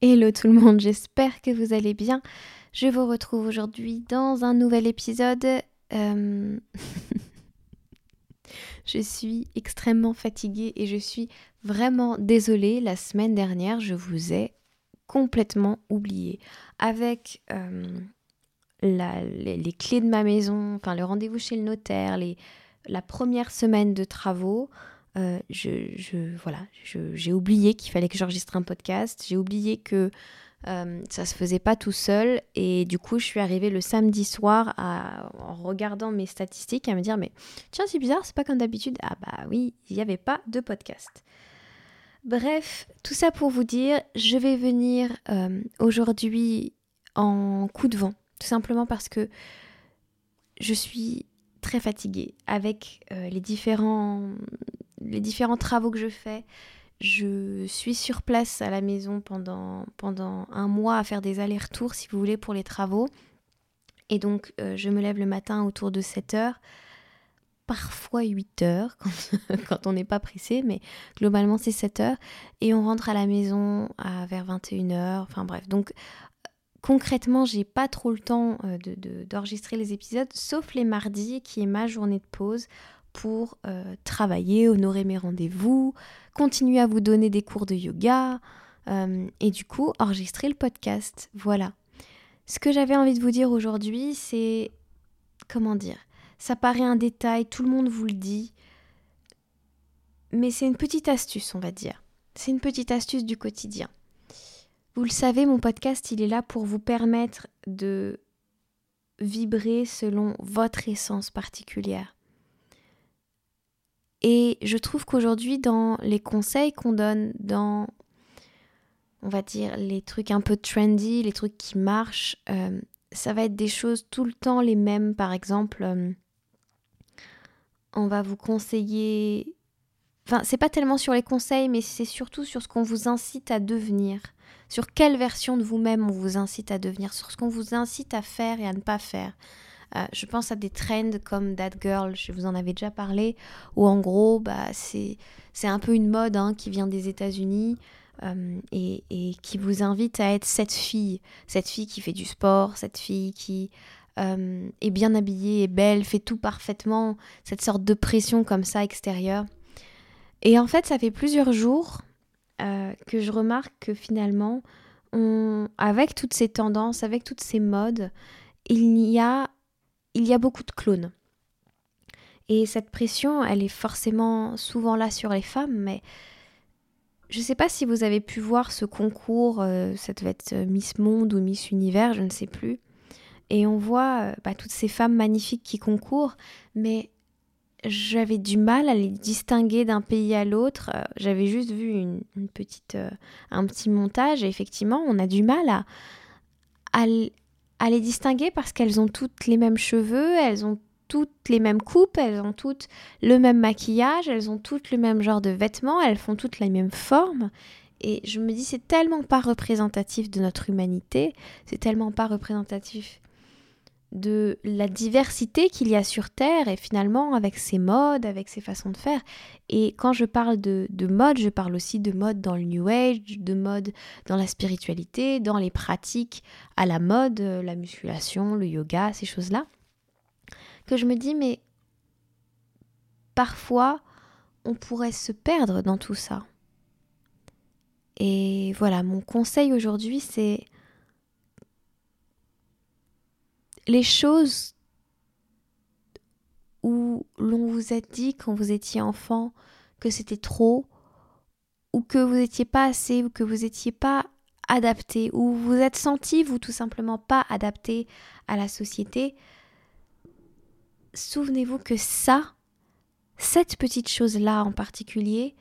Hello tout le monde, j'espère que vous allez bien. Je vous retrouve aujourd'hui dans un nouvel épisode. Euh, je suis extrêmement fatiguée et je suis vraiment désolée. La semaine dernière, je vous ai complètement oublié. Avec euh, les, clés de ma maison, enfin le rendez-vous chez le notaire, les, la première semaine de travaux, euh, je, voilà, j'ai oublié qu'il fallait que j'enregistre un podcast, j'ai oublié que euh, ça se faisait pas tout seul. Et du coup je suis arrivée le samedi soir en regardant mes statistiques à me dire mais tiens c'est bizarre c'est pas comme d'habitude. Ah bah oui il n'y avait pas de podcast. Bref tout ça pour vous dire je vais venir euh, aujourd'hui en coup de vent. Tout simplement parce que je suis très fatiguée avec les différents les différents travaux que je fais. Je suis sur place à la maison pendant, pendant un mois à faire des allers-retours, si vous voulez, pour les travaux. Et donc, euh, je me lève le matin autour de 7 heures, parfois 8 heures, quand, on n'est pas pressé, mais globalement, c'est 7 heures. Et on rentre à la maison à, vers 21 heures. Enfin bref, donc concrètement, j'ai pas trop le temps euh, d'enregistrer les épisodes, sauf les mardis, qui est ma journée de pause, pour euh, travailler, honorer mes rendez-vous, continuer à vous donner des cours de yoga euh, et du coup enregistrer le podcast. Voilà. Ce que j'avais envie de vous dire aujourd'hui, c'est comment dire Ça paraît un détail, tout le monde vous le dit, mais c'est une petite astuce, on va dire. C'est une petite astuce du quotidien. Vous le savez, mon podcast, il est là pour vous permettre de vibrer selon votre essence particulière. Et je trouve qu'aujourd'hui, dans les conseils qu'on donne, dans, on va dire, les trucs un peu trendy, les trucs qui marchent, euh, ça va être des choses tout le temps les mêmes. Par exemple, euh, on va vous conseiller. Enfin, c'est pas tellement sur les conseils, mais c'est surtout sur ce qu'on vous incite à devenir. Sur quelle version de vous-même on vous incite à devenir, sur ce qu'on vous incite à faire et à ne pas faire. Euh, je pense à des trends comme That Girl, je vous en avais déjà parlé, où en gros, bah, c'est un peu une mode hein, qui vient des États-Unis. Euh, et, qui vous invite à être cette fille, cette fille qui fait du sport, cette fille qui euh, est bien habillée, est belle, fait tout parfaitement, cette sorte de pression comme ça extérieure. Et en fait, ça fait plusieurs jours que je remarque que finalement, avec toutes ces tendances, avec toutes ces modes, il y a il y a beaucoup de clones. Et cette pression, elle est forcément souvent là sur les femmes, mais je ne sais pas si vous avez pu voir ce concours, euh, ça devait être euh, Miss Monde ou Miss Univers, je ne sais plus. Et on voit euh, bah, toutes ces femmes magnifiques qui concourent, mais j'avais du mal à les distinguer d'un pays à l'autre. J'avais juste vu un petit montage effectivement, on a du mal à, à les distinguer parce qu'elles ont toutes les mêmes cheveux, elles ont toutes les mêmes coupes, elles ont toutes le même maquillage, elles ont toutes le même genre de vêtements, elles font toutes la même forme. Et je me dis, c'est tellement pas représentatif de notre humanité, c'est tellement pas représentatif de la diversité qu'il y a sur Terre et finalement avec ses modes, avec ses façons de faire. Et quand je parle de, de mode, je parle aussi de mode dans le New Age, de mode dans la spiritualité, dans les pratiques à la mode, la musculation, le yoga, ces choses-là. Que je me dis, mais parfois, on pourrait se perdre dans tout ça. Et voilà, mon conseil aujourd'hui, c'est les choses où l'on vous a dit quand vous étiez enfant que c'était trop, ou que vous n'étiez pas assez, ou que vous n'étiez pas adapté, ou vous êtes senti, vous tout simplement pas adapté à la société, souvenez-vous que ça, cette petite chose-là en particulier,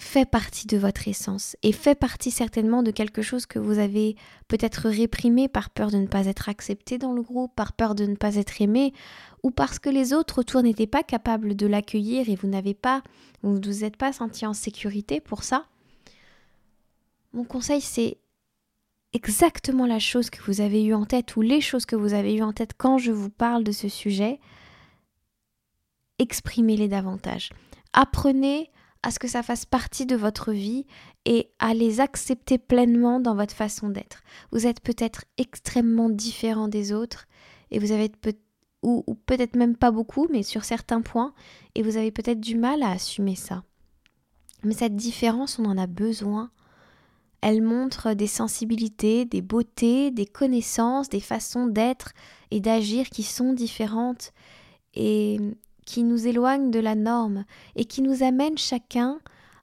fait partie de votre essence et fait partie certainement de quelque chose que vous avez peut-être réprimé par peur de ne pas être accepté dans le groupe, par peur de ne pas être aimé, ou parce que les autres autour n'étaient pas capables de l'accueillir et vous n'avez pas, vous ne vous êtes pas senti en sécurité pour ça. Mon conseil, c'est exactement la chose que vous avez eue en tête ou les choses que vous avez eues en tête quand je vous parle de ce sujet. Exprimez-les davantage. Apprenez à ce que ça fasse partie de votre vie et à les accepter pleinement dans votre façon d'être. Vous êtes peut-être extrêmement différent des autres et vous avez peut ou, ou peut-être même pas beaucoup, mais sur certains points, et vous avez peut-être du mal à assumer ça. Mais cette différence, on en a besoin. Elle montre des sensibilités, des beautés, des connaissances, des façons d'être et d'agir qui sont différentes. Et qui nous éloigne de la norme et qui nous amène chacun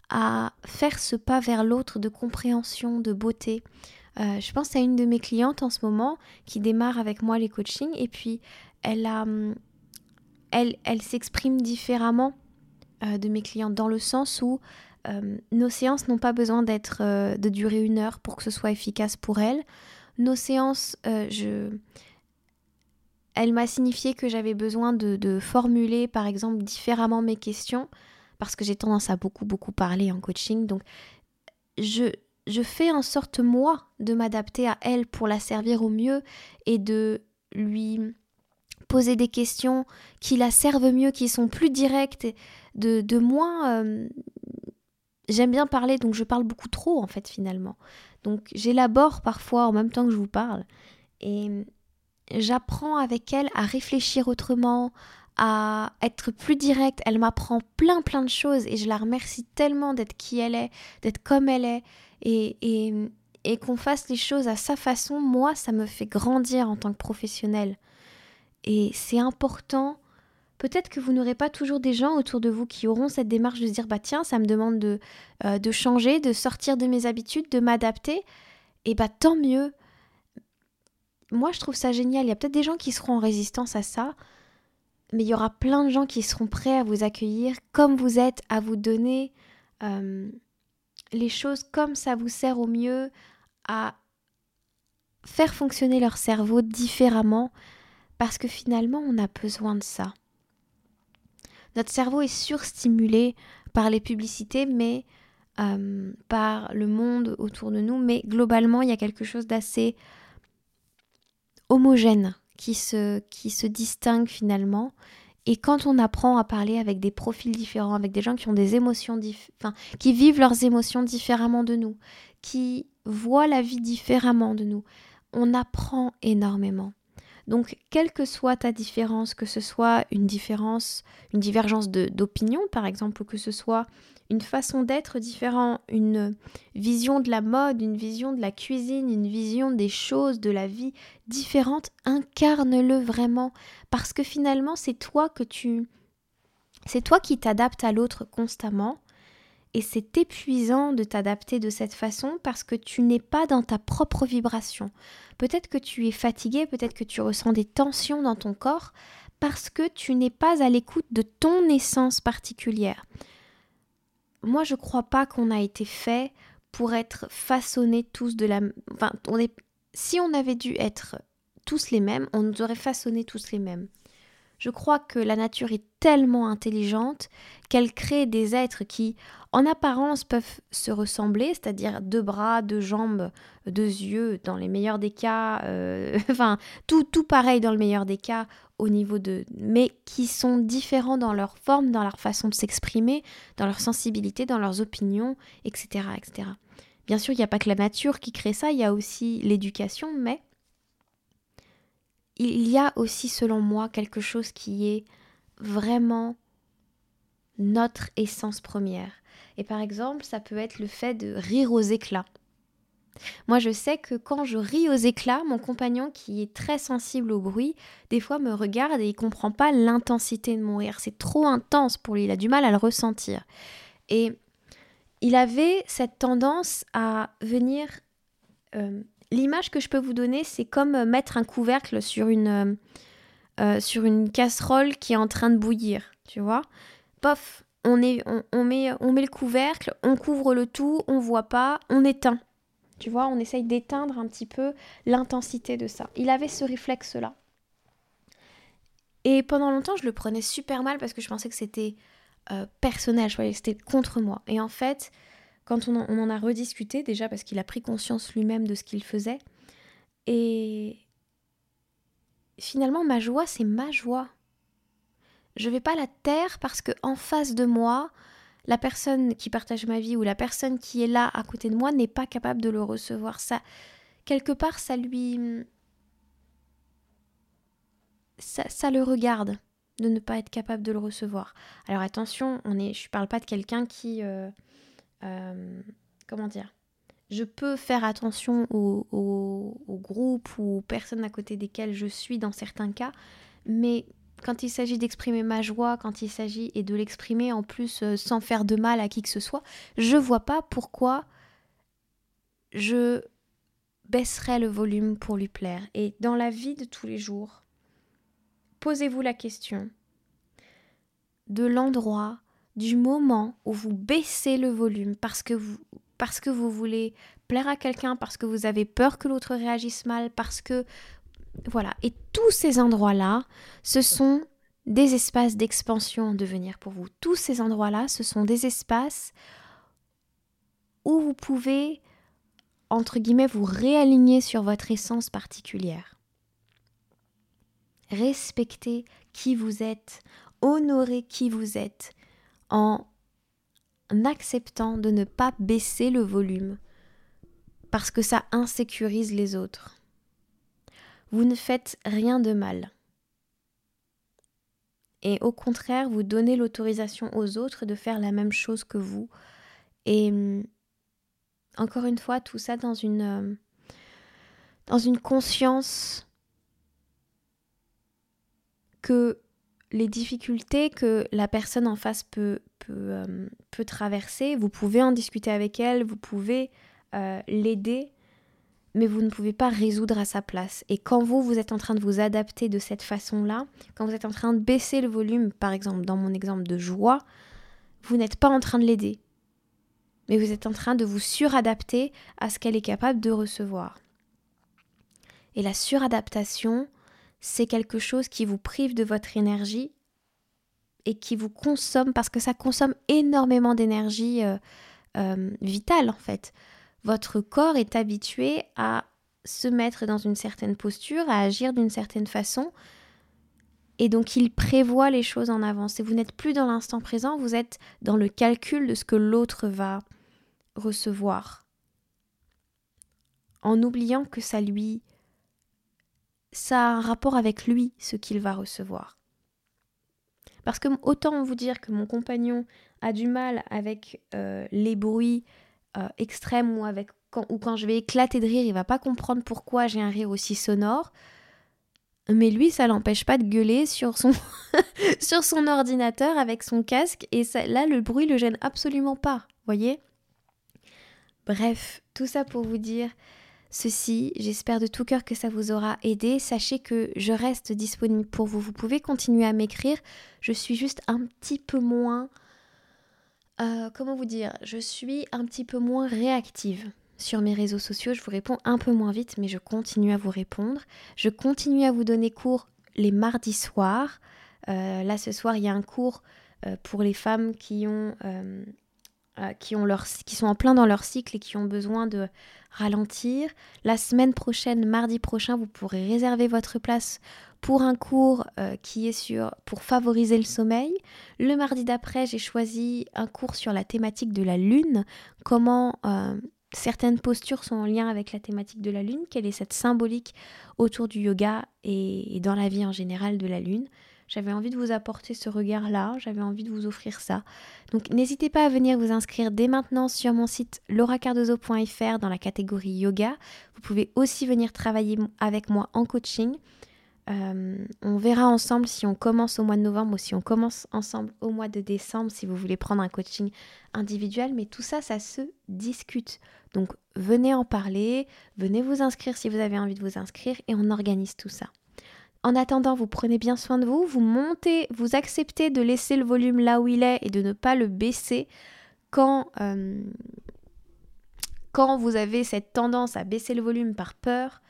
à faire ce pas vers l'autre de compréhension, de beauté. Euh, je pense à une de mes clientes en ce moment qui démarre avec moi les coachings et puis elle hum, elle, elle s'exprime différemment euh, de mes clientes dans le sens où euh, nos séances n'ont pas besoin d'être de durer une heure pour que ce soit efficace pour elle. Nos séances, je, elle m'a signifié que j'avais besoin de, formuler, par exemple, différemment mes questions, parce que j'ai tendance à beaucoup, beaucoup parler en coaching. Donc, je, fais en sorte, moi, de m'adapter à elle pour la servir au mieux et de lui poser des questions qui la servent mieux, qui sont plus directes, de, de moins... Euh, j'aime bien parler, donc je parle beaucoup trop, en fait, finalement. Donc, j'élabore parfois en même temps que je vous parle. Et j'apprends avec elle à réfléchir autrement, à être plus directe. Elle m'apprend plein plein de choses et je la remercie tellement d'être qui elle est, d'être comme elle est et, qu'on fasse les choses à sa façon. Moi, ça me fait grandir en tant que professionnelle. Et c'est important. Peut-être que vous n'aurez pas toujours des gens autour de vous qui auront cette démarche de se dire bah tiens ça me demande de, euh, de changer, de sortir de mes habitudes, de m'adapter. Et bah tant mieux moi je trouve ça génial. Il y a peut-être des gens qui seront en résistance à ça, mais il y aura plein de gens qui seront prêts à vous accueillir comme vous êtes, à vous donner euh, les choses comme ça vous sert au mieux, à faire fonctionner leur cerveau différemment, parce que finalement on a besoin de ça. Notre cerveau est surstimulé par les publicités, mais euh, par le monde autour de nous, mais globalement il y a quelque chose d'assez homogène qui se, qui se distingue finalement. Et quand on apprend à parler avec des profils différents, avec des gens qui ont des émotions, qui vivent leurs émotions différemment de nous, qui voient la vie différemment de nous, on apprend énormément. Donc, quelle que soit ta différence, que ce soit une différence, une divergence d'opinion par exemple, ou que ce soit une façon d'être différente, une vision de la mode, une vision de la cuisine, une vision des choses, de la vie différente, incarne-le vraiment. Parce que finalement c'est toi que tu c'est toi qui t'adaptes à l'autre constamment et c'est épuisant de t'adapter de cette façon parce que tu n'es pas dans ta propre vibration. Peut-être que tu es fatigué, peut-être que tu ressens des tensions dans ton corps parce que tu n'es pas à l'écoute de ton essence particulière moi je crois pas qu'on a été fait pour être façonnés tous de la enfin on est si on avait dû être tous les mêmes, on nous aurait façonné tous les mêmes. Je crois que la nature est tellement intelligente qu'elle crée des êtres qui, en apparence, peuvent se ressembler, c'est-à-dire deux bras, deux jambes, deux yeux, dans les meilleurs des cas, euh, enfin, tout, tout pareil dans le meilleur des cas, au niveau de. mais qui sont différents dans leur forme, dans leur façon de s'exprimer, dans leur sensibilité, dans leurs opinions, etc. etc. Bien sûr, il n'y a pas que la nature qui crée ça, il y a aussi l'éducation, mais il y a aussi, selon moi, quelque chose qui est vraiment notre essence première. Et par exemple, ça peut être le fait de rire aux éclats. Moi, je sais que quand je ris aux éclats, mon compagnon, qui est très sensible au bruit, des fois me regarde et il comprend pas l'intensité de mon rire. C'est trop intense pour lui, il a du mal à le ressentir. Et il avait cette tendance à venir. Euh, l'image que je peux vous donner, c'est comme euh, mettre un couvercle sur une, euh, sur une casserole qui est en train de bouillir, tu vois. Pof, on, met, on met le couvercle, on couvre le tout, on voit pas, on éteint. Tu vois, on essaye d'éteindre un petit peu l'intensité de ça. Il avait ce réflexe-là. Et pendant longtemps, je le prenais super mal parce que je pensais que c'était euh, personnel, je croyais que c'était contre moi. Et en fait, quand on en, a rediscuté, déjà parce qu'il a pris conscience lui-même de ce qu'il faisait, et finalement, ma joie, c'est ma joie. Je vais pas la taire parce que en face de moi, la personne qui partage ma vie ou la personne qui est là à côté de moi n'est pas capable de le recevoir. Ça, quelque part, ça lui, ça, ça le regarde de ne pas être capable de le recevoir. Alors attention, on est, je ne parle pas de quelqu'un qui... Euh, euh, comment dire? Je peux faire attention au, au, groupe ou aux personnes à côté desquelles je suis dans certains cas, mais quand il s'agit d'exprimer ma joie, quand il s'agit et de l'exprimer en plus euh, sans faire de mal à qui que ce soit, je vois pas pourquoi je baisserais le volume pour lui plaire. Et dans la vie de tous les jours, posez-vous la question de l'endroit, du moment où vous baissez le volume parce que vous, voulez plaire à quelqu'un, parce que vous avez peur que l'autre réagisse mal, parce que... Voilà. Et tous ces endroits-là, ce sont des espaces d'expansion en devenir pour vous. Tous ces endroits-là, ce sont des espaces où vous pouvez, entre guillemets, vous réaligner sur votre essence particulière. Respectez qui vous êtes, honorez qui vous êtes en acceptant de ne pas baisser le volume parce que ça insécurise les autres. Vous ne faites rien de mal. Et au contraire, vous donnez l'autorisation aux autres de faire la même chose que vous. Et hum, encore une fois, tout ça dans une, euh, dans une conscience que les difficultés que la personne en face peut, peut, euh, peut, traverser, vous pouvez en discuter avec elle, vous pouvez euh, l'aider, mais vous ne pouvez pas résoudre à sa place. Et quand vous, vous êtes en train de vous adapter de cette façon-là, quand vous êtes en train de baisser le volume, par exemple dans mon exemple de joie, vous n'êtes pas en train de l'aider, mais vous êtes en train de vous suradapter à ce qu'elle est capable de recevoir. Et la suradaptation, c'est quelque chose qui vous prive de votre énergie et qui vous consomme parce que ça consomme énormément d'énergie euh, euh, vitale en fait. Votre corps est habitué à se mettre dans une certaine posture, à agir d'une certaine façon et donc il prévoit les choses en avance et vous n'êtes plus dans l'instant présent, vous êtes dans le calcul de ce que l'autre va recevoir en oubliant que ça lui ça a un rapport avec lui, ce qu'il va recevoir. Parce que autant vous dire que mon compagnon a du mal avec euh, les bruits euh, extrêmes ou, quand, je vais éclater de rire, il va pas comprendre pourquoi j'ai un rire aussi sonore. Mais lui, ça l'empêche pas de gueuler sur son, ordinateur avec son casque. Et là, le bruit le gêne absolument pas. Voyez? Bref, tout ça pour vous dire ceci. J'espère de tout cœur que ça vous aura aidé. Sachez que je reste disponible pour vous. Vous pouvez continuer à m'écrire. Je suis juste un petit peu moins... Euh, comment vous dire? Je suis un petit peu moins réactive sur mes réseaux sociaux. Je vous réponds un peu moins vite, mais je continue à vous répondre. Je continue à vous donner cours les mardis soirs. Euh, là, ce soir, il y a un cours euh, pour les femmes qui ont... leur, qui sont en plein dans leur cycle et qui ont besoin de ralentir. La semaine prochaine, mardi prochain, vous pourrez réserver votre place pour un cours euh, qui est sur pour favoriser le sommeil. Le mardi d'après, j'ai choisi un cours sur la thématique de la lune, comment euh, certaines postures sont en lien avec la thématique de la lune, quelle est cette symbolique autour du yoga et, dans la vie en général de la lune. J'avais envie de vous apporter ce regard-là, j'avais envie de vous offrir ça. Donc n'hésitez pas à venir vous inscrire dès maintenant sur mon site lauracardozo.fr dans la catégorie yoga. Vous pouvez aussi venir travailler avec moi en coaching. Euh, on verra ensemble si on commence au mois de novembre ou si on commence ensemble au mois de décembre, si vous voulez prendre un coaching individuel. Mais tout ça, ça se discute. Donc venez en parler, venez vous inscrire si vous avez envie de vous inscrire et on organise tout ça. En attendant, vous prenez bien soin de vous, vous montez, vous acceptez de laisser le volume là où il est et de ne pas le baisser quand, euh, quand vous avez cette tendance à baisser le volume par peur,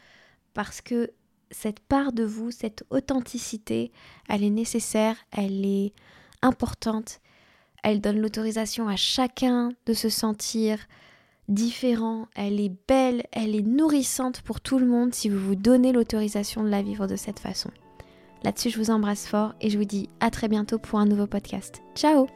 parce que cette part de vous, cette authenticité, elle est nécessaire, elle est importante, elle donne l'autorisation à chacun de se sentir différent, elle est belle, elle est nourrissante pour tout le monde si vous vous donnez l'autorisation de la vivre de cette façon. Là-dessus, je vous embrasse fort et je vous dis à très bientôt pour un nouveau podcast. Ciao